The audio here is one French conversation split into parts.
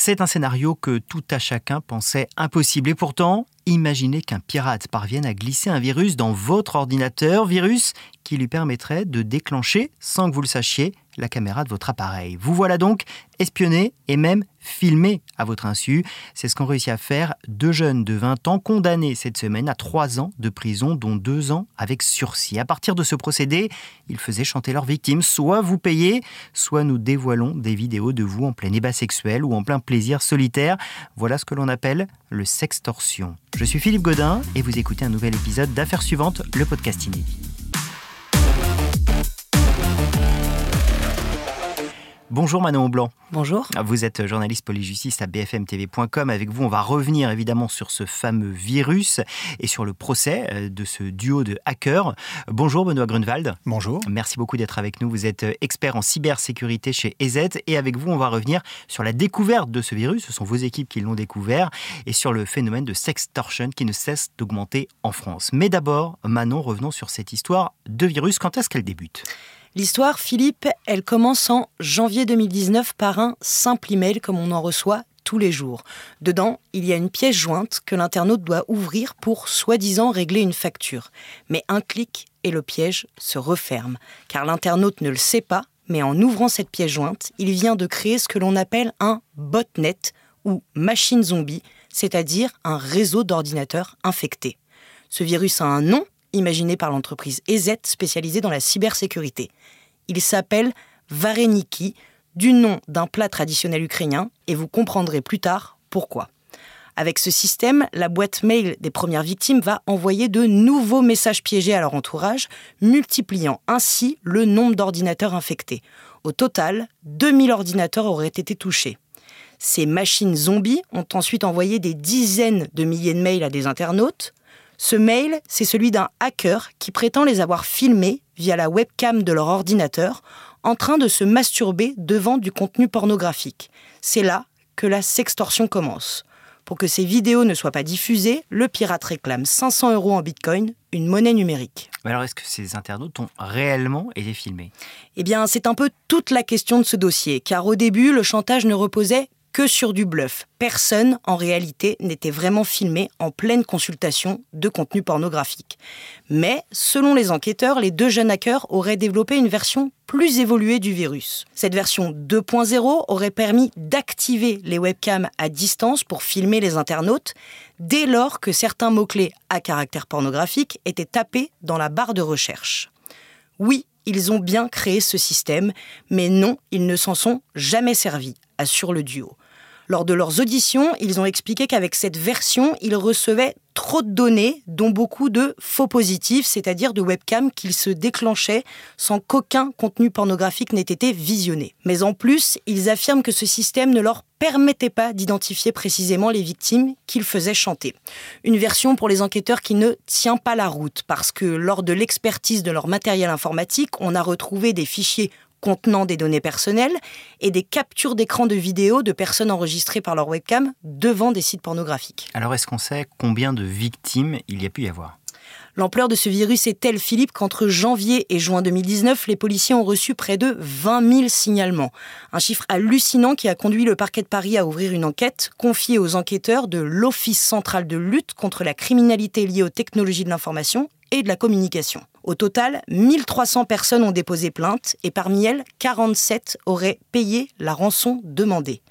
C'est un scénario que tout à chacun pensait impossible. Et pourtant, imaginez qu'un pirate parvienne à glisser un virus dans votre ordinateur, virus qui lui permettrait de déclencher, sans que vous le sachiez, la caméra de votre appareil. Vous voilà donc espionné et même filmé à votre insu. C'est ce qu'ont réussi à faire deux jeunes de 20 ans condamnés cette semaine à trois ans de prison, dont deux ans avec sursis. À partir de ce procédé, ils faisaient chanter leurs victimes. Soit vous payez, soit nous dévoilons des vidéos de vous en plein ébat sexuel ou en plein plaisir solitaire. Voilà ce que l'on appelle le sextorsion. Je suis Philippe Godin et vous écoutez un nouvel épisode d'Affaires suivantes, le podcast inédit. Bonjour Manon Blanc. Bonjour. Vous êtes journaliste polyjustice à bfmtv.com. Avec vous, on va revenir évidemment sur ce fameux virus et sur le procès euh, de ce duo de hackers. Bonjour Benoît Grunwald. Bonjour. Merci beaucoup d'être avec nous. Vous êtes euh, expert en cybersécurité chez EZ et avec vous, on va revenir sur la découverte de ce virus. Ce sont vos équipes qui l'ont découvert et sur le phénomène de sextortion qui ne cesse d'augmenter en France. Mais d'abord, Manon, revenons sur cette histoire de virus. Quand est-ce qu'elle débute? L'histoire, Philippe, elle commence en janvier 2019 par un simple email comme on en reçoit tous les jours. Dedans, il y a une pièce jointe que l'internaute doit ouvrir pour soi-disant régler une facture. Mais un clic et le piège se referme, car l'internaute ne le sait pas, mais en ouvrant cette pièce jointe, il vient de créer ce que l'on appelle un botnet ou machine zombie, c'est-à-dire un réseau d'ordinateurs infectés. Ce virus a un nom imaginé par l'entreprise EZ spécialisée dans la cybersécurité. Il s'appelle Vareniki, du nom d'un plat traditionnel ukrainien, et vous comprendrez plus tard pourquoi. Avec ce système, la boîte mail des premières victimes va envoyer de nouveaux messages piégés à leur entourage, multipliant ainsi le nombre d'ordinateurs infectés. Au total, 2000 ordinateurs auraient été touchés. Ces machines zombies ont ensuite envoyé des dizaines de milliers de mails à des internautes, ce mail, c'est celui d'un hacker qui prétend les avoir filmés via la webcam de leur ordinateur en train de se masturber devant du contenu pornographique. C'est là que la sextorsion commence. Pour que ces vidéos ne soient pas diffusées, le pirate réclame 500 euros en bitcoin, une monnaie numérique. alors, est-ce que ces internautes ont réellement été filmés? Eh bien, c'est un peu toute la question de ce dossier, car au début, le chantage ne reposait que sur du bluff. Personne, en réalité, n'était vraiment filmé en pleine consultation de contenu pornographique. Mais, selon les enquêteurs, les deux jeunes hackers auraient développé une version plus évoluée du virus. Cette version 2.0 aurait permis d'activer les webcams à distance pour filmer les internautes dès lors que certains mots-clés à caractère pornographique étaient tapés dans la barre de recherche. Oui, ils ont bien créé ce système, mais non, ils ne s'en sont jamais servis, assure le duo. Lors de leurs auditions, ils ont expliqué qu'avec cette version, ils recevaient trop de données, dont beaucoup de faux positifs, c'est-à-dire de webcams qu'ils se déclenchaient sans qu'aucun contenu pornographique n'ait été visionné. Mais en plus, ils affirment que ce système ne leur permettait pas d'identifier précisément les victimes qu'ils faisaient chanter. Une version pour les enquêteurs qui ne tient pas la route, parce que lors de l'expertise de leur matériel informatique, on a retrouvé des fichiers contenant des données personnelles et des captures d'écran de vidéos de personnes enregistrées par leur webcam devant des sites pornographiques. Alors est-ce qu'on sait combien de victimes il y a pu y avoir? L'ampleur de ce virus est telle, Philippe, qu'entre janvier et juin 2019, les policiers ont reçu près de 20 000 signalements. Un chiffre hallucinant qui a conduit le parquet de Paris à ouvrir une enquête confiée aux enquêteurs de l'Office central de lutte contre la criminalité liée aux technologies de l'information et de la communication. Au total, 1300 personnes ont déposé plainte et parmi elles, 47 auraient payé la rançon demandée.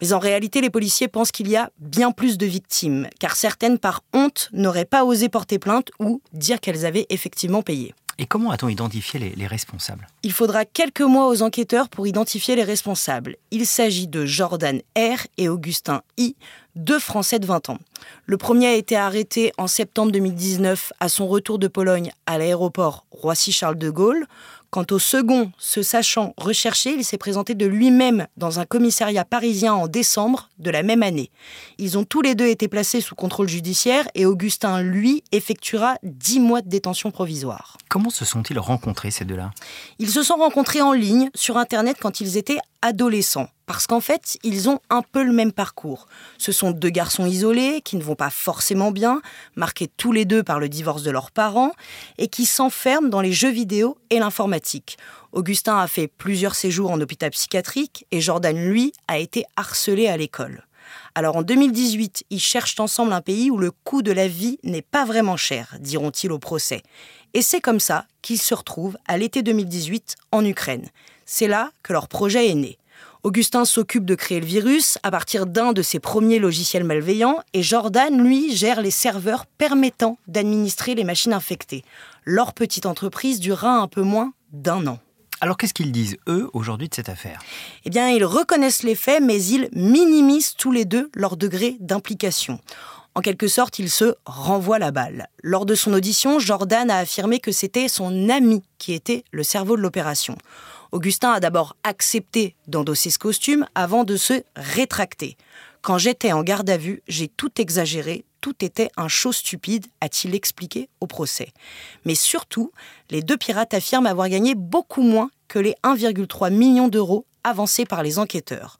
Mais en réalité, les policiers pensent qu'il y a bien plus de victimes, car certaines, par honte, n'auraient pas osé porter plainte ou dire qu'elles avaient effectivement payé. Et comment a-t-on identifié les, responsables? Il faudra quelques mois aux enquêteurs pour identifier les responsables. Il s'agit de Jordan R et Augustin I, deux Français de 20 ans. Le premier a été arrêté en septembre 2019 à son retour de Pologne à l'aéroport Roissy-Charles de Gaulle. Quant au second, se sachant recherché, il s'est présenté de lui-même dans un commissariat parisien en décembre de la même année. Ils ont tous les deux été placés sous contrôle judiciaire et Augustin, lui, effectuera 10 mois de détention provisoire. Comment se sont-ils rencontrés, ces deux-là? Ils se sont rencontrés en ligne, sur Internet, quand ils étaient adolescents, parce qu'en fait, ils ont un peu le même parcours. Ce sont deux garçons isolés qui ne vont pas forcément bien, marqués tous les deux par le divorce de leurs parents, et qui s'enferment dans les jeux vidéo et l'informatique. Augustin a fait plusieurs séjours en hôpital psychiatrique et Jordan, lui, a été harcelé à l'école. Alors en 2018, ils cherchent ensemble un pays où le coût de la vie n'est pas vraiment cher, diront-ils au procès. Et c'est comme ça qu'ils se retrouvent à l'été 2018 en Ukraine. C'est là que leur projet est né. Augustin s'occupe de créer le virus à partir d'un de ses premiers logiciels malveillants et Jordan, lui, gère les serveurs permettant d'administrer les machines infectées. Leur petite entreprise durera un peu moins d'un an. Alors qu'est-ce qu'ils disent, eux, aujourd'hui de cette affaire? Eh bien, ils reconnaissent les faits, mais ils minimisent tous les deux leur degré d'implication. En quelque sorte, ils se renvoient la balle. Lors de son audition, Jordan a affirmé que c'était son ami qui était le cerveau de l'opération. Augustin a d'abord accepté d'endosser ce costume avant de se rétracter. Quand j'étais en garde à vue, j'ai tout exagéré, tout était un show stupide, a-t-il expliqué au procès. Mais surtout, les deux pirates affirment avoir gagné beaucoup moins que les 1,3 million d'euros avancés par les enquêteurs.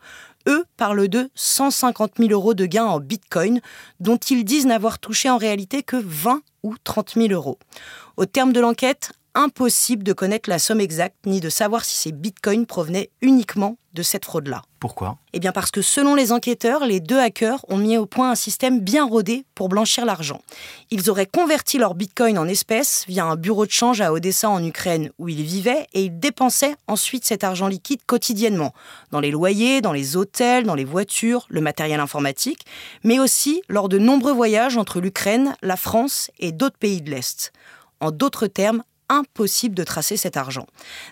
Eux parlent de 150 000 euros de gains en bitcoin, dont ils disent n'avoir touché en réalité que 20 ou 30 000 euros. Au terme de l'enquête, impossible de connaître la somme exacte ni de savoir si ces bitcoins provenaient uniquement de cette fraude-là. Pourquoi? Eh bien parce que selon les enquêteurs, les deux hackers ont mis au point un système bien rodé pour blanchir l'argent. Ils auraient converti leurs bitcoins en espèces via un bureau de change à Odessa en Ukraine où ils vivaient et ils dépensaient ensuite cet argent liquide quotidiennement dans les loyers, dans les hôtels, dans les voitures, le matériel informatique, mais aussi lors de nombreux voyages entre l'Ukraine, la France et d'autres pays de l'Est. En d'autres termes, impossible de tracer cet argent.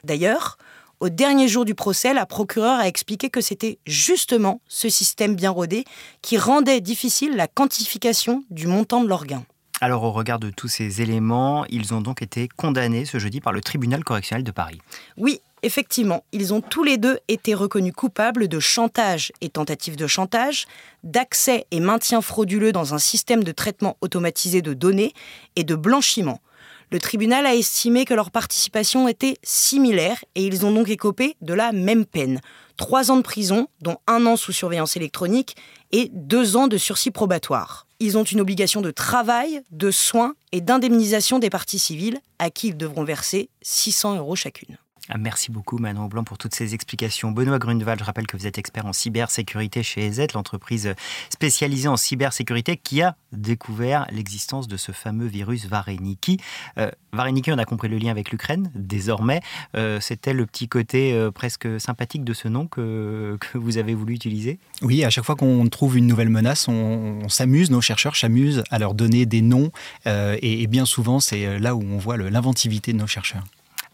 D'ailleurs, au dernier jour du procès, la procureure a expliqué que c'était justement ce système bien rodé qui rendait difficile la quantification du montant de leurs gains. Alors au regard de tous ces éléments, ils ont donc été condamnés ce jeudi par le tribunal correctionnel de Paris. Oui, effectivement, ils ont tous les deux été reconnus coupables de chantage et tentative de chantage, d'accès et maintien frauduleux dans un système de traitement automatisé de données et de blanchiment. Le tribunal a estimé que leur participation était similaire et ils ont donc écopé de la même peine. Trois ans de prison, dont un an sous surveillance électronique et deux ans de sursis probatoire. Ils ont une obligation de travail, de soins et d'indemnisation des parties civiles à qui ils devront verser 600 euros chacune. Ah, merci beaucoup Manon Blanc pour toutes ces explications. Benoît Grunewald, je rappelle que vous êtes expert en cybersécurité chez EZ, l'entreprise spécialisée en cybersécurité qui a découvert l'existence de ce fameux virus Vareniki. Euh, Vareniki, on a compris le lien avec l'Ukraine, désormais. Euh, c'était le petit côté euh, presque sympathique de ce nom que, vous avez voulu utiliser? Oui, à chaque fois qu'on trouve une nouvelle menace, on, s'amuse, nos chercheurs s'amusent à leur donner des noms et, et bien souvent c'est là où on voit l'inventivité de nos chercheurs.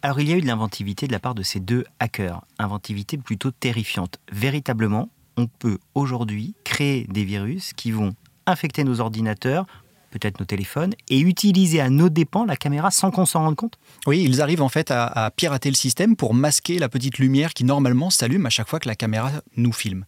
Alors il y a eu de l'inventivité de la part de ces deux hackers, inventivité plutôt terrifiante. Véritablement, on peut aujourd'hui créer des virus qui vont infecter nos ordinateurs, peut-être nos téléphones, et utiliser à nos dépens la caméra sans qu'on s'en rende compte Oui, ils arrivent en fait à, à, pirater le système pour masquer la petite lumière qui normalement s'allume à chaque fois que la caméra nous filme.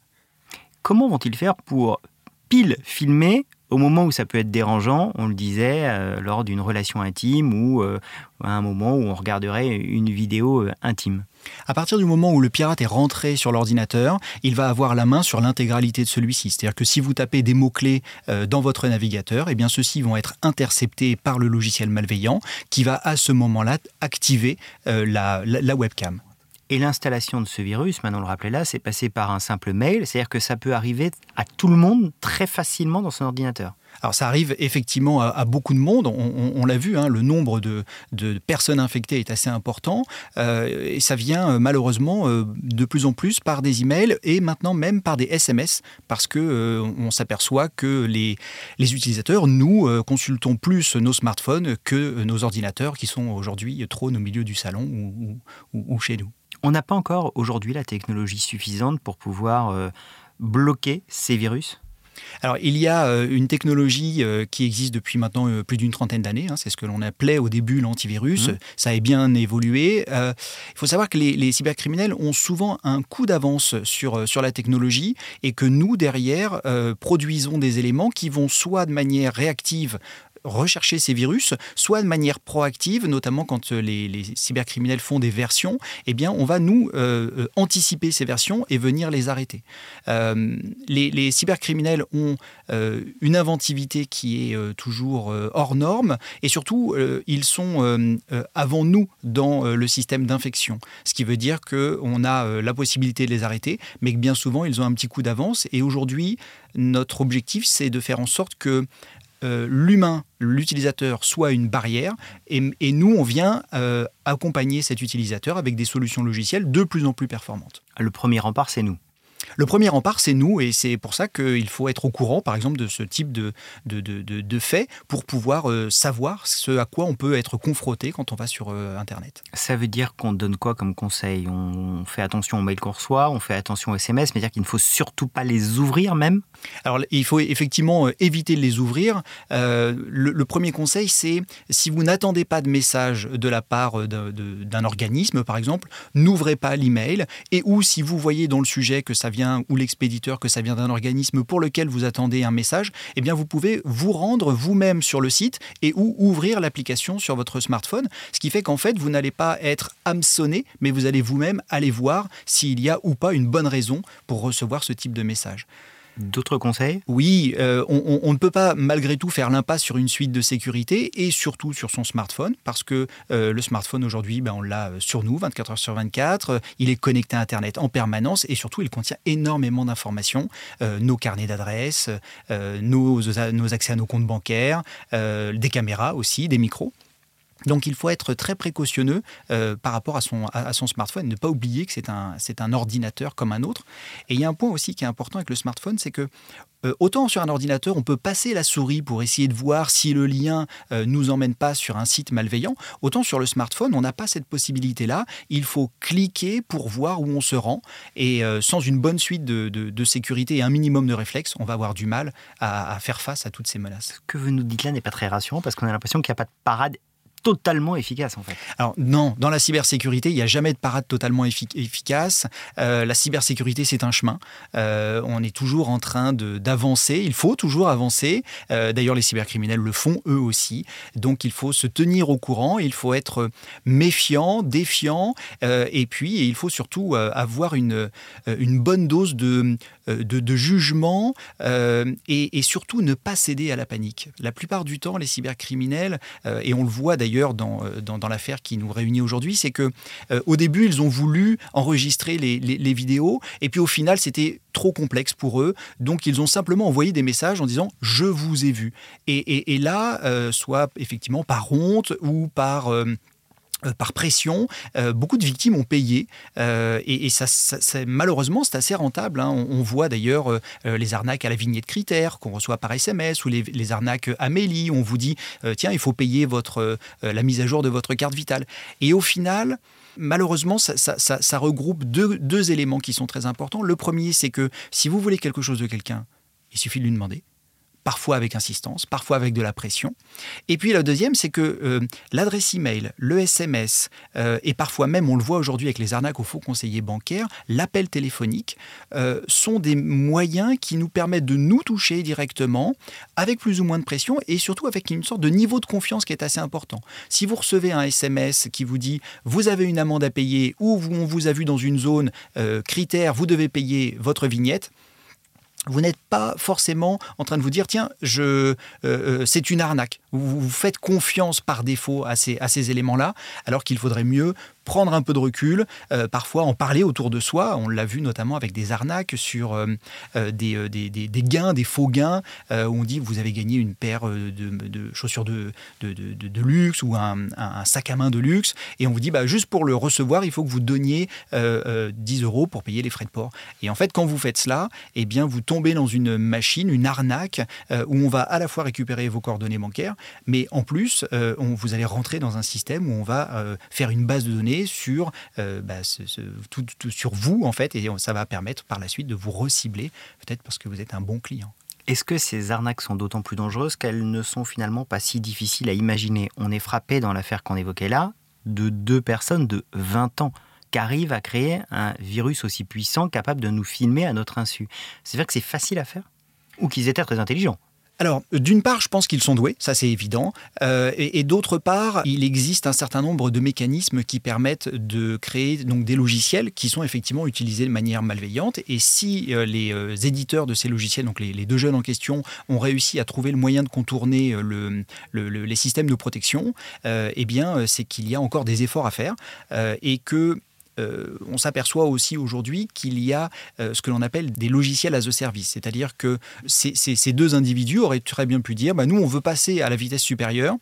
Comment vont-ils faire pour pile filmer au moment où ça peut être dérangeant, on le disait, euh, lors d'une relation intime ou euh, à un moment où on regarderait une vidéo euh, intime. À partir du moment où le pirate est rentré sur l'ordinateur, il va avoir la main sur l'intégralité de celui-ci. C'est-à-dire que si vous tapez des mots-clés dans votre navigateur, eh bien ceux-ci vont être interceptés par le logiciel malveillant qui va à ce moment-là activer la webcam. Et l'installation de ce virus, maintenant le rappelait là, c'est passé par un simple mail, c'est-à-dire que ça peut arriver à tout le monde très facilement dans son ordinateur. Alors ça arrive effectivement à, beaucoup de monde, on, l'a vu, hein, le nombre de, personnes infectées est assez important, euh, et ça vient euh, malheureusement euh, de plus en plus par des emails et maintenant même par des SMS, parce que on s'aperçoit que les, les, utilisateurs, nous, consultons plus nos smartphones que nos ordinateurs qui sont aujourd'hui trop au milieu du salon ou chez nous. On n'a pas encore aujourd'hui la technologie suffisante pour pouvoir euh, bloquer ces virus? Alors, il y a euh, une technologie euh, qui existe depuis maintenant plus d'une trentaine d'années. Hein, c'est ce que l'on appelait au début l'antivirus. Mmh. Ça a bien évolué. il faut savoir que les, cybercriminels ont souvent un coup d'avance sur, sur la technologie et que nous, derrière, produisons des éléments qui vont soit de manière réactive rechercher ces virus, soit de manière proactive, notamment quand les, cybercriminels font des versions, eh bien, on va nous anticiper ces versions et venir les arrêter. les, cybercriminels ont une inventivité qui est toujours hors norme et surtout, ils sont avant nous dans le système d'infection. Ce qui veut dire qu'on a la possibilité de les arrêter, mais que bien souvent, ils ont un petit coup d'avance. Et aujourd'hui, notre objectif, c'est de faire en sorte que euh, l'humain, l'utilisateur, soit une barrière. Et, nous, on vient euh, accompagner cet utilisateur avec des solutions logicielles de plus en plus performantes. Le premier rempart, c'est nous. Le premier rempart, c'est nous, et c'est pour ça qu'il faut être au courant, par exemple, de ce type de, de, de, faits pour pouvoir euh, savoir ce à quoi on peut être confronté quand on va sur euh, Internet. Ça veut dire qu'on donne quoi comme conseil? On fait attention aux mails qu'on reçoit, on fait attention aux SMS, mais dire qu'il ne faut surtout pas les ouvrir même? Alors, il faut effectivement euh, éviter de les ouvrir. le, premier conseil, c'est si vous n'attendez pas de message de la part d'un organisme, par exemple, n'ouvrez pas l'email, et ou si vous voyez dans le sujet que ça vient, ou l'expéditeur, que ça vient d'un organisme pour lequel vous attendez un message, eh vous pouvez vous rendre vous-même sur le site et ou ouvrir l'application sur votre smartphone, ce qui fait qu'en fait vous n'allez pas être hameçonné, mais vous allez vous-même aller voir s'il y a ou pas une bonne raison pour recevoir ce type de message. D'autres conseils? Oui, euh, on, ne peut pas malgré tout faire l'impasse sur une suite de sécurité et surtout sur son smartphone parce que euh, le smartphone aujourd'hui, ben, on l'a euh, sur nous 24 heures sur 24, il est connecté à Internet en permanence et surtout il contient énormément d'informations, nos carnets d'adresses, nos, accès à nos comptes bancaires, des caméras aussi, des micros. Donc il faut être très précautionneux euh, par rapport à son, smartphone, ne pas oublier que c'est un, c'est un ordinateur comme un autre. Et il y a un point aussi qui est important avec le smartphone, c'est que euh, autant sur un ordinateur, on peut passer la souris pour essayer de voir si le lien euh, nous emmène pas sur un site malveillant, autant sur le smartphone, on n'a pas cette possibilité-là. Il faut cliquer pour voir où on se rend. Et sans une bonne suite de, de, sécurité et un minimum de réflexes, on va avoir du mal à, à faire face à toutes ces menaces. Ce que vous nous dites là n'est pas très rassurant parce qu'on a l'impression qu'il n'y a pas de parade totalement efficace en fait. Alors non, dans la cybersécurité, il n'y a jamais de parade totalement efficace. Euh, la cybersécurité, c'est un chemin. Euh, on est toujours en train d'avancer. Il faut toujours avancer. Euh, d'ailleurs, les cybercriminels le font eux aussi. Donc il faut se tenir au courant. Il faut être méfiant, défiant. et puis, il faut surtout avoir une, une bonne dose de, de, jugement et, et, surtout ne pas céder à la panique. La plupart du temps, les cybercriminels, et on le voit d'ailleurs, euh, dans, dans, l'affaire qui nous réunit aujourd'hui, c'est que euh, au début, ils ont voulu enregistrer les, les, vidéos, et puis au final, c'était trop complexe pour eux, donc ils ont simplement envoyé des messages en disant je vous ai vu. Et, et, là, euh, soit effectivement par honte ou par euh, par pression, euh, beaucoup de victimes ont payé euh, et, ça, malheureusement c'est assez rentable. Hein. On, voit d'ailleurs les arnaques à la vignette critère qu'on reçoit par SMS ou les, arnaques Amélie. On vous dit tiens il faut payer votre la mise à jour de votre carte vitale et au final malheureusement, ça, regroupe deux, éléments qui sont très importants. Le premier, c'est que si vous voulez quelque chose de quelqu'un, il suffit de lui demander parfois avec insistance, parfois avec de la pression. Et puis la deuxième, c'est que euh, l'adresse email, le SMS, euh, et parfois même, on le voit aujourd'hui avec les arnaques aux faux conseillers bancaires, l'appel téléphonique, euh, sont des moyens qui nous permettent de nous toucher directement, avec plus ou moins de pression, et surtout avec une sorte de niveau de confiance qui est assez important. Si vous recevez un SMS qui vous dit vous avez une amende à payer ou on vous a vu dans une zone critère, vous devez payer votre vignette, vous n'êtes pas forcément en train de vous dire tiens, je, euh, euh, c'est une arnaque. Vous, faites confiance par défaut à ces, à ces éléments-là, alors qu'il faudrait mieux prendre un peu de recul, euh, parfois en parler autour de soi. On l'a vu notamment avec des arnaques sur euh, euh, des, gains, des faux gains, où on dit vous avez gagné une paire de, chaussures de, luxe ou un, sac à main de luxe, et on vous dit bah, juste pour le recevoir, il faut que vous donniez 10 euros pour payer les frais de port. Et en fait, quand vous faites cela, eh bien, vous tombez dans une machine, une arnaque, où on va à la fois récupérer vos coordonnées bancaires, mais en plus, vous allez rentrer dans un système où on va faire une base de données sur, euh, bah, tout, sur vous, en fait, et ça va permettre par la suite de vous recibler, peut-être parce que vous êtes un bon client. Est-ce que ces arnaques sont d'autant plus dangereuses qu'elles ne sont finalement pas si difficiles à imaginer? On est frappé dans l'affaire qu'on évoquait là de deux personnes de 20 ans qui arrivent à créer un virus aussi puissant capable de nous filmer à notre insu? C'est vrai que c'est facile à faire? Ou qu'ils étaient très intelligents alors, d'une part, je pense qu'ils sont doués, ça c'est évident, euh, et, d'autre part, il existe un certain nombre de mécanismes qui permettent de créer donc des logiciels qui sont effectivement utilisés de manière malveillante. Et si euh, les euh, éditeurs de ces logiciels, donc les, deux jeunes en question, ont réussi à trouver le moyen de contourner le, les systèmes de protection, eh bien, c'est qu'il y a encore des efforts à faire et que euh, on s'aperçoit aussi aujourd'hui qu'il y a euh, ce que l'on appelle des logiciels as a service. C'est-à-dire que ces, deux individus auraient très bien pu dire bah, nous, on veut passer à la vitesse supérieure,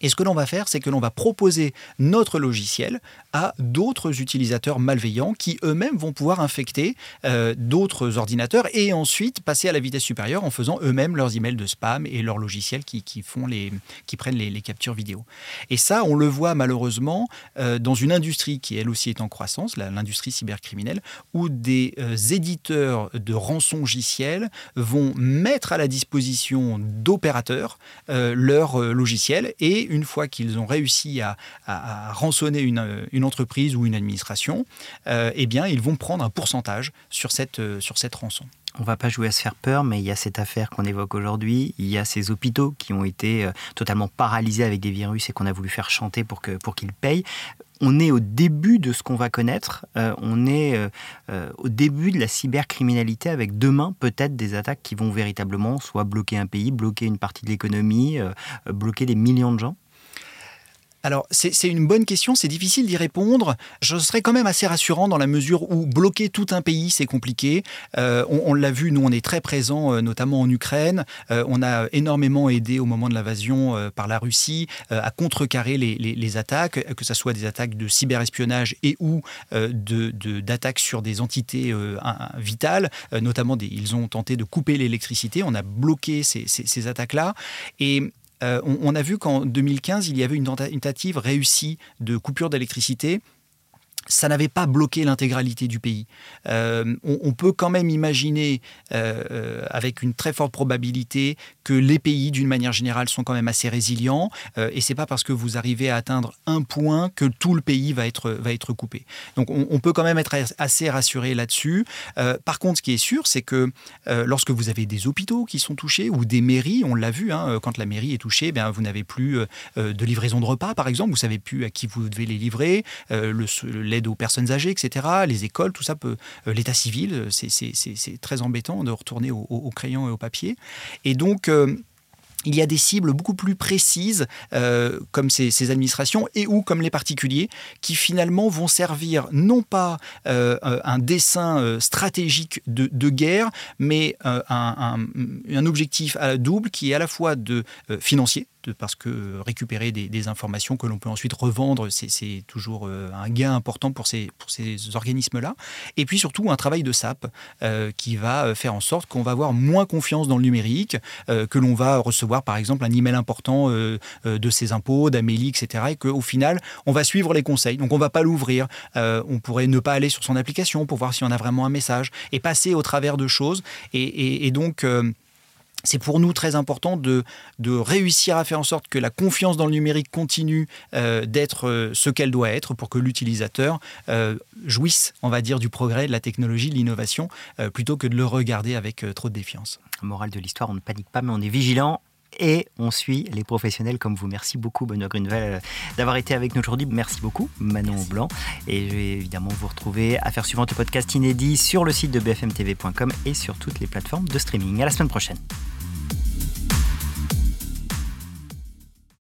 et ce que l'on va faire, c'est que l'on va proposer notre logiciel à d'autres utilisateurs malveillants qui eux-mêmes vont pouvoir infecter euh, d'autres ordinateurs et ensuite passer à la vitesse supérieure en faisant eux-mêmes leurs emails de spam et leurs logiciels qui, font les, qui prennent les, captures vidéo. Et ça, on le voit malheureusement euh, dans une industrie qui elle aussi est en croissance, l'industrie cybercriminelle, où des euh, éditeurs de rançongiciels vont mettre à la disposition d'opérateurs leurs logiciels et une fois qu'ils ont réussi à, rançonner une, entreprise ou une administration, euh, eh bien, ils vont prendre un pourcentage sur cette, euh, sur cette rançon. On va pas jouer à se faire peur, mais il y a cette affaire qu'on évoque aujourd'hui. Il y a ces hôpitaux qui ont été euh, totalement paralysés avec des virus et qu'on a voulu faire chanter pour qu'ils pour qu'ils payent on est au début de ce qu'on va connaître, on est au début de la cybercriminalité avec demain peut-être des attaques qui vont véritablement soit bloquer un pays, bloquer une partie de l'économie, bloquer des millions de gens. Alors, c'est une bonne question, c'est difficile d'y répondre. Je serais quand même assez rassurant dans la mesure où bloquer tout un pays, c'est compliqué. Euh, on, l'a vu, nous, on est très présents, euh, notamment en Ukraine. Euh, on a énormément aidé au moment de l'invasion par la Russie à contrecarrer les, attaques, que ce soit des attaques de cyberespionnage et ou d'attaques sur des entités vitales. notamment, ils ont tenté de couper l'électricité. On a bloqué ces, ces attaques-là. Et euh, on, a vu qu'en 2015, il y avait une tentative réussie de coupure d'électricité ça n'avait pas bloqué l'intégralité du pays. Euh, on, peut quand même imaginer, euh, avec une très forte probabilité, que les pays, d'une manière générale, sont quand même assez résilients. Euh, et c'est pas parce que vous arrivez à atteindre un point que tout le pays va être, va être coupé. Donc on, peut quand même être assez rassuré là-dessus. par contre, ce qui est sûr, c'est que lorsque vous avez des hôpitaux qui sont touchés ou des mairies, on l'a vu, hein, quand la mairie est touchée, bien, vous n'avez plus de livraison de repas, par exemple. Vous savez plus à qui vous devez les livrer. Aux personnes âgées, etc., les écoles, tout ça peut. Euh, l'état civil, euh, c'est très embêtant de retourner au, crayon et au papier. Et donc. Euh, il y a des cibles beaucoup plus précises, comme ces, administrations, et ou comme les particuliers, qui finalement vont servir non pas un dessin stratégique de, guerre, mais un, un, objectif double qui est à la fois de financier, parce que récupérer des, informations que l'on peut ensuite revendre, c'est toujours euh, un gain important pour ces, organismes-là. Et puis surtout un travail de SAP euh, qui va faire en sorte qu'on va avoir moins confiance dans le numérique, euh, que l'on va recevoir par exemple un email important de ses impôts, d'Amélie, etc. Et qu'au final, on va suivre les conseils. Donc on ne va pas l'ouvrir. on pourrait ne pas aller sur son application pour voir si on a vraiment un message et passer au travers de choses. et donc c'est pour nous très important de, de, réussir à faire en sorte que la confiance dans le numérique continue euh, d'être euh, ce qu'elle doit être pour que l'utilisateur euh, jouisse, on va dire, du progrès, de la technologie, de l'innovation, plutôt que de le regarder avec trop de défiance. Morale de l'histoire, on ne panique pas, mais on est vigilant et on suit les professionnels comme vous. Merci beaucoup, Benoît Grunewald, d'avoir été avec nous aujourd'hui. Merci beaucoup, Manon Blanc. Et je vais évidemment vous retrouver à faire suivant le podcast inédit sur le site de bfmtv.com et sur toutes les plateformes de streaming. À la semaine prochaine.